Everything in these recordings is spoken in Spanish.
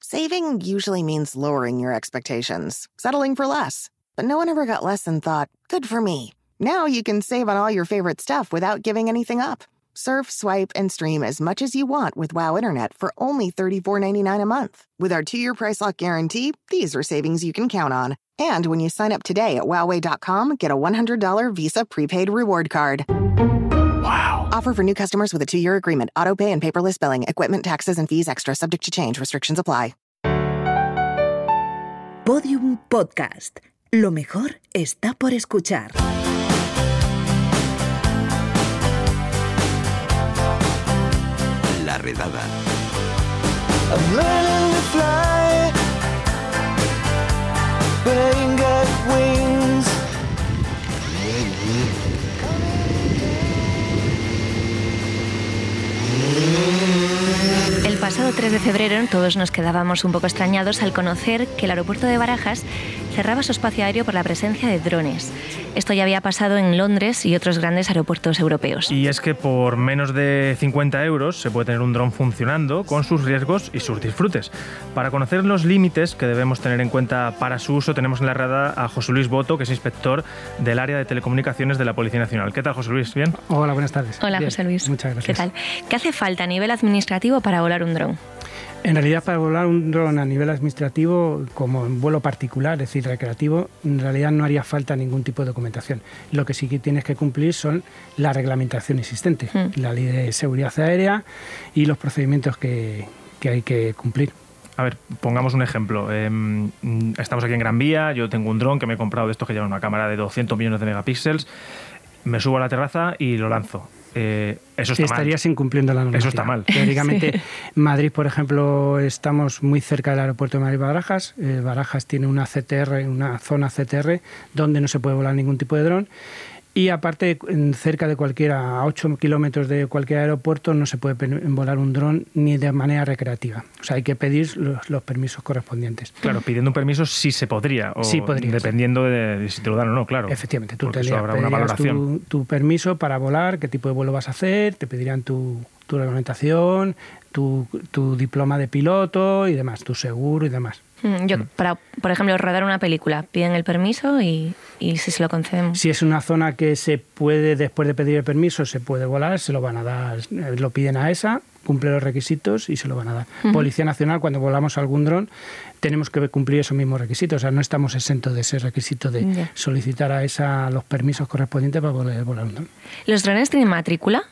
Saving usually means lowering your expectations, settling for less. But no one ever got less and thought, good for me. Now you can save on all your favorite stuff without giving anything up. Surf, swipe, and stream as much as you want with WoW Internet for only $34.99 a month. With our two year price lock guarantee, these are savings you can count on. And when you sign up today at Wowway.com, get a $100 Visa prepaid reward card. Wow. Offer for new customers with a two year agreement, auto pay and paperless billing, equipment taxes and fees extra, subject to change, restrictions apply. Podium Podcast. Lo mejor está por escuchar. La redada. Pasado 3 de febrero todos nos quedábamos un poco extrañados al conocer que el aeropuerto de Barajas cerraba su espacio aéreo por la presencia de drones. Esto ya había pasado en Londres y otros grandes aeropuertos europeos. Y es que por menos de 50 euros se puede tener un dron funcionando con sus riesgos y sus disfrutes. Para conocer los límites que debemos tener en cuenta para su uso, tenemos en la rada a José Luis Boto, que es inspector del área de telecomunicaciones de la Policía Nacional. ¿Qué tal, José Luis? ¿Bien? Hola, buenas tardes. Hola, Bien, José Luis. Muchas gracias. ¿Qué tal? ¿Qué hace falta a nivel administrativo para volar un dron? En realidad, para volar un dron a nivel administrativo, como en vuelo particular, es decir, recreativo, en realidad no haría falta ningún tipo de documentación. Lo que sí que tienes que cumplir son la reglamentación existente, Mm. la ley de seguridad aérea y los procedimientos que, que hay que cumplir. A ver, pongamos un ejemplo. Em, estamos aquí en Gran Vía, yo tengo un dron que me he comprado de estos que llevan una cámara de 200 millones de megapíxeles, me subo a la terraza y lo lanzo. Eh, eso está mal. Estarías incumpliendo la normativa. Eso está mal. Teóricamente, Sí. Madrid, por ejemplo, estamos muy cerca del aeropuerto de Madrid-Barajas. Eh, Barajas tiene una CTR, una zona CTR, donde no se puede volar ningún tipo de dron. Y aparte, cerca de cualquiera, a 8 kilómetros de cualquier aeropuerto, no se puede volar un dron ni de manera recreativa. O sea, hay que pedir los, los permisos correspondientes. Claro, pidiendo un permiso sí se podría. O Sí podría, Dependiendo de, de si te lo dan o no, claro. Efectivamente, tú tendrías- habrá una valoración. tu, tu permiso para volar, qué tipo de vuelo vas a hacer, te pedirían tu, tu reglamentación, tu, tu diploma de piloto y demás, tu seguro y demás. Mm, Yo, para, por ejemplo, rodar una película, piden el permiso y, y si se lo concedemos. Si es una zona que se puede, después de pedir el permiso, se puede volar, se lo van a dar, eh, lo piden a esa, cumple los requisitos y se lo van a dar. Policía Nacional, cuando volamos algún dron, tenemos que cumplir esos mismos requisitos. O sea, no estamos exentos de ese requisito de solicitar a esa los permisos correspondientes para poder volar un dron. ¿Los drones tienen matrícula?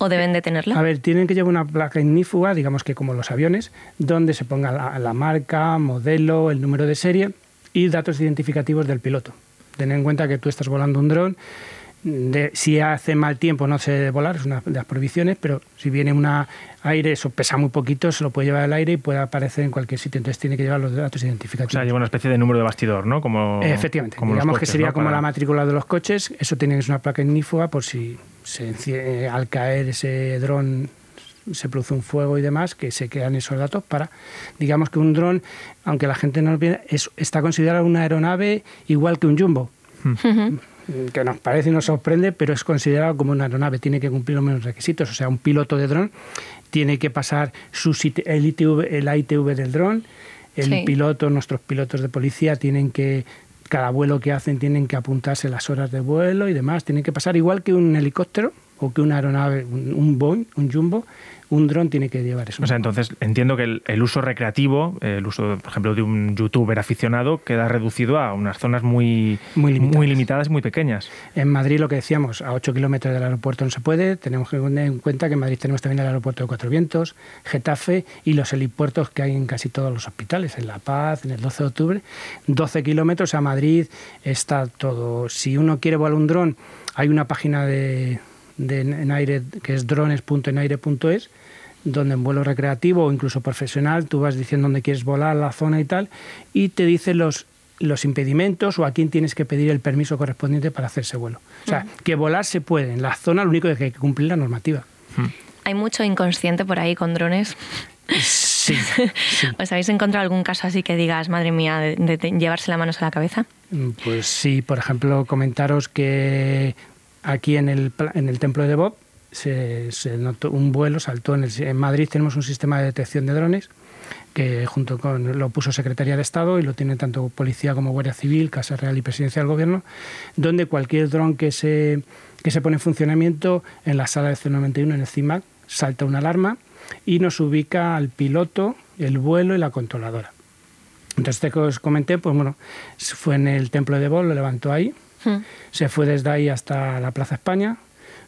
¿O deben de tenerla? A ver, tienen que llevar una placa ignífuga, digamos que como los aviones, donde se ponga la, la marca, modelo, el número de serie y datos identificativos del piloto. Ten en cuenta que tú estás volando un dron. de- si hace mal tiempo no se debe volar, es una de las prohibiciones, pero si viene un aire, eso pesa muy poquito, se lo puede llevar al aire y puede aparecer en cualquier sitio. Entonces tiene que llevar los datos O identificativos. sea, lleva una especie de número de bastidor, ¿no? Como, Efectivamente, como digamos que sería ¿no? como Para- la matrícula de los coches, eso tiene que ser una placa ignífuga por si se al caer ese dron se produce un fuego y demás, que se quedan esos datos para, digamos que un dron, aunque la gente no lo piensa, es, está considerado una aeronave igual que un jumbo, Ujú. que nos parece y nos sorprende, pero es considerado como una aeronave, tiene que cumplir los mismos requisitos, o sea, un piloto de dron tiene que pasar su sit- el ITV, el ITV del dron, el Sí. piloto, nuestros pilotos de policía tienen que cada vuelo que hacen tienen que apuntarse las horas de vuelo y demás, tienen que pasar igual que un helicóptero o que una aeronave, un, un Boeing, un jumbo, un dron tiene que llevar eso. O sea, entonces entiendo que el, el uso recreativo, el uso, por ejemplo, de un youtuber aficionado, queda reducido a unas zonas muy, Muy limitadas. muy limitadas y muy pequeñas. En Madrid, lo que decíamos, a 8 kilómetros del aeropuerto no se puede. Tenemos que tener en cuenta que en Madrid tenemos también el aeropuerto de Cuatro Vientos, Getafe y los helipuertos que hay en casi todos los hospitales, en La Paz, en el 12 de octubre. 12 kilómetros a Madrid está todo. Si uno quiere volar un dron, hay una página de, de en aire que es drones.enaire.es donde en vuelo recreativo o incluso profesional tú vas diciendo dónde quieres volar, la zona y tal, y te dice los, los impedimentos o a quién tienes que pedir el permiso correspondiente para hacer ese vuelo. O sea, que volar se puede. En la zona lo único es que hay que cumplir la normativa. Hay mucho inconsciente por ahí con drones. Sí, sí. ¿Os habéis encontrado algún caso así que digas, madre mía, de, de llevarse las manos a la cabeza? Mm, Pues sí, por ejemplo, comentaros que aquí en el, en el templo de Bob se, se notó un vuelo, saltó en, el, en Madrid tenemos un sistema de detección de drones que junto con lo puso Secretaría de Estado y lo tiene tanto Policía como Guardia Civil, Casa Real y Presidencia del Gobierno, donde cualquier dron que se, que se pone en funcionamiento en la sala de C91, en el CIMAC, salta una alarma y nos ubica al piloto, el vuelo y la controladora. Entonces, este que os comenté, pues bueno, fue en el Templo de Bol, lo levantó ahí, Hmm. se fue desde ahí hasta la Plaza España,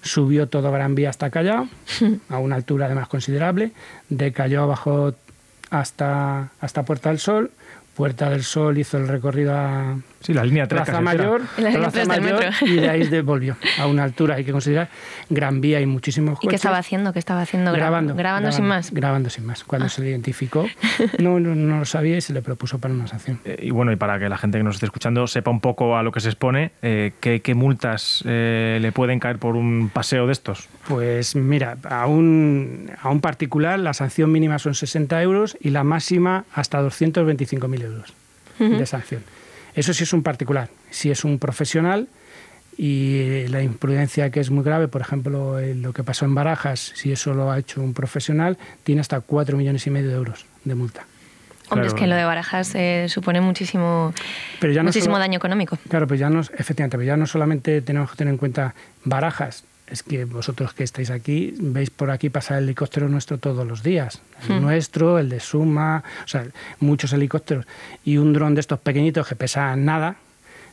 subió todo Gran Vía hasta Callao, a una altura además considerable, de Callao bajó hasta, hasta Puerta del Sol, Puerta del Sol hizo el recorrido a Sí, la línea 3 Plaza Mayor, La línea Plaza tres del Mayor metro. y de ahí de- volvió a una altura, hay que considerar, Gran Vía y muchísimos ¿Y coches. qué estaba haciendo? ¿Qué estaba haciendo? Gra- Grabando, Grabando sin más. Ah. Grabando sin más. Cuando se le identificó, no, no, no lo sabía y se le propuso para una sanción. Eh, Y bueno, y para que la gente que nos esté escuchando sepa un poco a lo que se expone, eh, ¿qué, qué multas eh, le pueden caer por un paseo de estos? Pues mira, a un, a un particular la sanción mínima son 60 euros y la máxima hasta 225.000 euros de sanción. Eso sí es un particular. Si es un profesional y la imprudencia que es muy grave, por ejemplo, lo que pasó en Barajas, si eso lo ha hecho un profesional, tiene hasta 4 millones y medio de euros de multa. Hombre, Claro. es que lo de Barajas eh, supone muchísimo, Pero ya no muchísimo solo- daño económico. Claro, pues ya no, efectivamente, pero ya no solamente tenemos que tener en cuenta barajas, es que vosotros que estáis aquí veis por aquí pasar el helicóptero nuestro todos los días. El nuestro, el de Suma, o sea, muchos helicópteros. Y un dron de estos pequeñitos que pesa nada,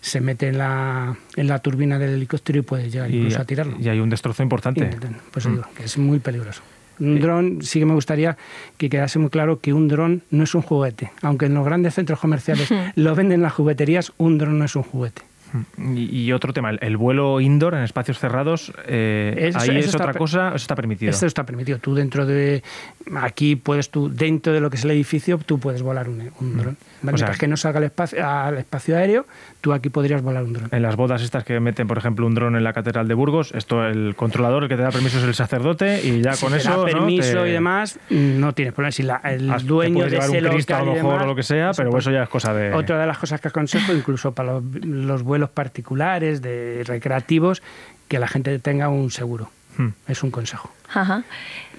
se mete en la, en la turbina del helicóptero y puede llegar incluso a tirarlo. y hay un destrozo importante. Pues Mm. digo, que es muy peligroso. Un dron, sí que me gustaría que quedase muy claro que un dron no es un juguete. Aunque en los grandes centros comerciales lo venden en las jugueterías, un dron no es un juguete. Y, y otro tema, el, el vuelo indoor en espacios cerrados, eh, Eso- ahí eso es está otra cosa, eso está permitido. Esto está permitido. Tú dentro de... Aquí puedes tú, dentro de lo que es el edificio, tú puedes volar un, un dron. ¿vale? O sea, Mientras que no salga al espacio, al espacio aéreo, tú aquí podrías volar un dron. En las bodas estas que meten, por ejemplo, un dron en la Catedral de Burgos, esto el controlador, el que te da permiso es el sacerdote y ya con Si te eso... da ¿no? permiso te- y demás, no tienes problema. Si la- el has- te dueño puedes de ese un Cristo a local lo y mejor demás, o lo que sea, pero puede- eso ya es cosa de... Otra de las cosas que aconsejo, incluso para los, los vuelos particulares, de recreativos, que la gente tenga un seguro. Hmm. Es un consejo. Ajá.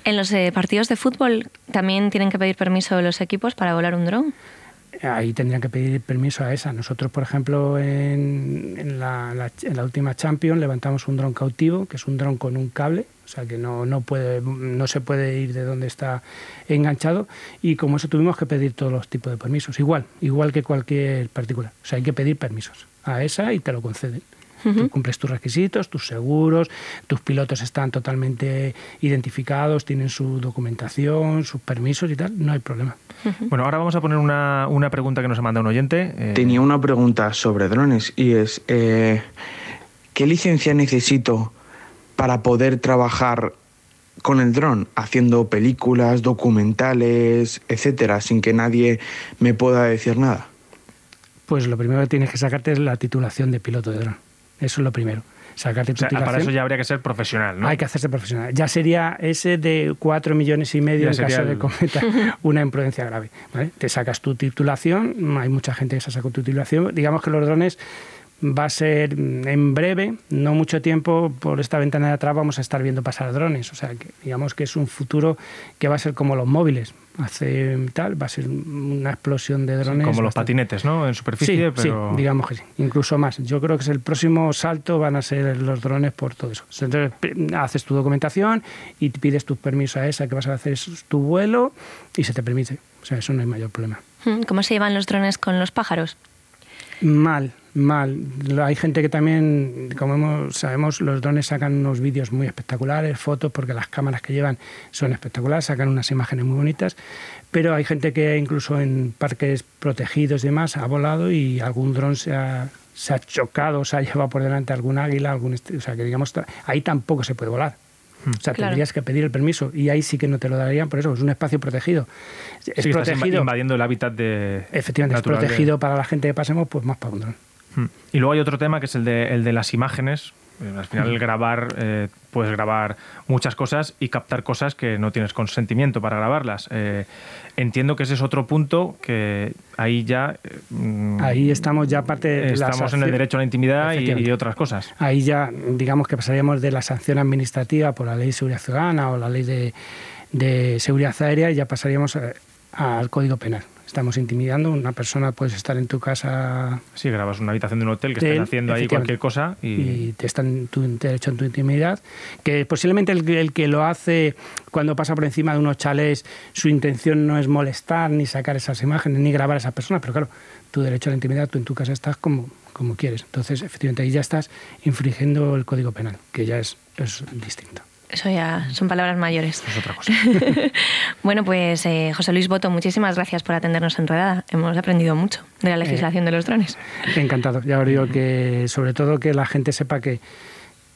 En los eh, partidos de fútbol también tienen que pedir permiso los equipos para volar un dron. Ahí tendrían que pedir permiso a esa. Nosotros, por ejemplo, en, en la, la- en la última Champions levantamos un dron cautivo, que es un dron con un cable, o sea que no, no, puede, no se puede ir de donde está enganchado. Y como eso tuvimos que pedir todos los tipos de permisos, igual, igual que cualquier particular. O sea, hay que pedir permisos a esa y te lo conceden. Tú cumples tus requisitos, tus seguros, tus pilotos están totalmente identificados, tienen su documentación, sus permisos y tal, no hay problema. Bueno, ahora vamos a poner una, una pregunta que nos ha mandado un oyente. eh, Tenía una pregunta sobre drones y es, eh, ¿qué licencia necesito para poder trabajar con el dron, haciendo películas, documentales, etcétera, sin que nadie me pueda decir nada? Pues lo primero que tienes que sacarte es la titulación de piloto de dron. Eso es lo primero. Sacarte o tu sea, titulación. para eso ya habría que ser profesional, ¿no? Hay que hacerse profesional. Ya sería ese de 4 millones y medio Ya en caso de cometer una imprudencia grave. ¿vale? Te sacas tu titulación, hay mucha gente que se saca tu titulación. Digamos que los drones va a ser en breve, no mucho tiempo, por esta ventana de atrás vamos a estar viendo pasar drones. O sea, que digamos que es un futuro que va a ser como los móviles. Hace tal, va a ser una explosión de drones. Como los patinetes, ¿no? En superficie, Sí, pero... sí, digamos que sí, incluso más. Yo creo que es el próximo salto van a ser los drones por todo eso. Entonces haces tu documentación y pides tus permisos a esa que vas a hacer es tu vuelo y se te permite. O sea, eso no hay mayor problema. Mm, ¿Cómo se llevan los drones con los pájaros? Mal, mal. Hay gente que también, como hemos- sabemos, los drones sacan unos vídeos muy espectaculares, fotos, porque las cámaras que llevan son espectaculares, sacan unas imágenes muy bonitas, pero hay gente que incluso en parques protegidos y demás ha volado y algún dron se ha, se ha chocado, se ha llevado por delante algún águila, algún est- o sea que digamos, ahí tampoco se puede volar. O sea, Claro. tendrías que pedir el permiso y ahí sí que no te lo darían, por eso es un espacio protegido. Es Sí, estás inva- protegido. invadiendo el hábitat de... Efectivamente, natural es de- protegido para la gente que pasemos, pues más para un dron. Hmm. Y luego hay otro tema que es el de, el de las imágenes. Eh, Al final, el grabar, eh, puedes grabar muchas cosas y captar cosas que no tienes consentimiento para grabarlas. Eh, entiendo que ese es otro punto que ahí ya. eh, mm, Ahí estamos ya parte de Estamos en el derecho a la intimidad y, y otras cosas. Ahí ya, digamos que pasaríamos de la sanción administrativa por la ley de seguridad ciudadana o la ley de, de seguridad aérea y ya pasaríamos a, al Código Penal. Estamos intimidando, una persona puedes estar en tu casa Sí, grabas una habitación de un hotel que estén haciendo ahí cualquier cosa y, y te están tu derecho en tu intimidad, que posiblemente el, el que lo hace cuando pasa por encima de unos chalés, su intención no es molestar, ni sacar esas imágenes, ni grabar a esa persona, pero claro, tu derecho a la intimidad, tú en tu casa estás como, como quieres. Entonces, efectivamente, ahí ya estás infringiendo el Código Penal, que ya es, es distinto. Eso ya son palabras mayores. es otra cosa. Bueno, pues eh, José Luis Boto, muchísimas gracias por atendernos en Redada. Hemos aprendido mucho de la legislación de los drones. Encantado. Ya os digo que, sobre todo, que la gente sepa que.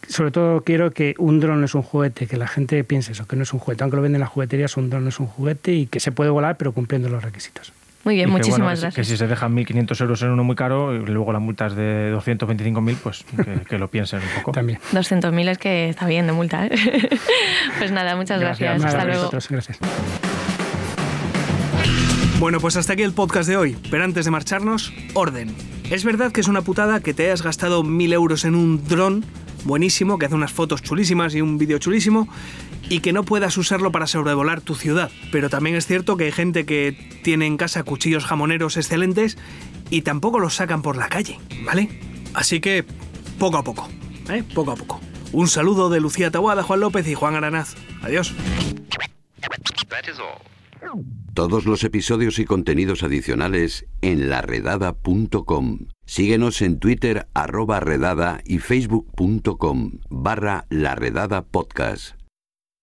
Sobre todo quiero que un dron no es un juguete, que la gente piense eso, que no es un juguete. Aunque lo venden en la juguetería, un dron no es un juguete y que se puede volar, pero cumpliendo los requisitos. Muy bien, Y muchísimas bueno, que si- gracias. Que si se dejan 1.500 euros en uno muy caro y luego la multa es de 225.000, pues que, que lo piensen un poco. También. 200.000 es que está bien de multa. ¿eh? pues nada, muchas gracias. Nada, Hasta luego. vosotros, gracias. Bueno, pues hasta aquí el podcast de hoy, pero antes de marcharnos, orden. Es verdad que es una putada que te hayas gastado mil euros en un dron buenísimo, que hace unas fotos chulísimas y un vídeo chulísimo, y que no puedas usarlo para sobrevolar tu ciudad. Pero también es cierto que hay gente que tiene en casa cuchillos jamoneros excelentes y tampoco los sacan por la calle, ¿vale? Así que poco a poco, ¿eh? Poco a poco. Un saludo de Lucía Taboada, Juan López y Juan Aranaz. Adiós. Todos los episodios y contenidos adicionales en laredada.com. Síguenos en Twitter arroba redada y facebook.com barra laredada podcast.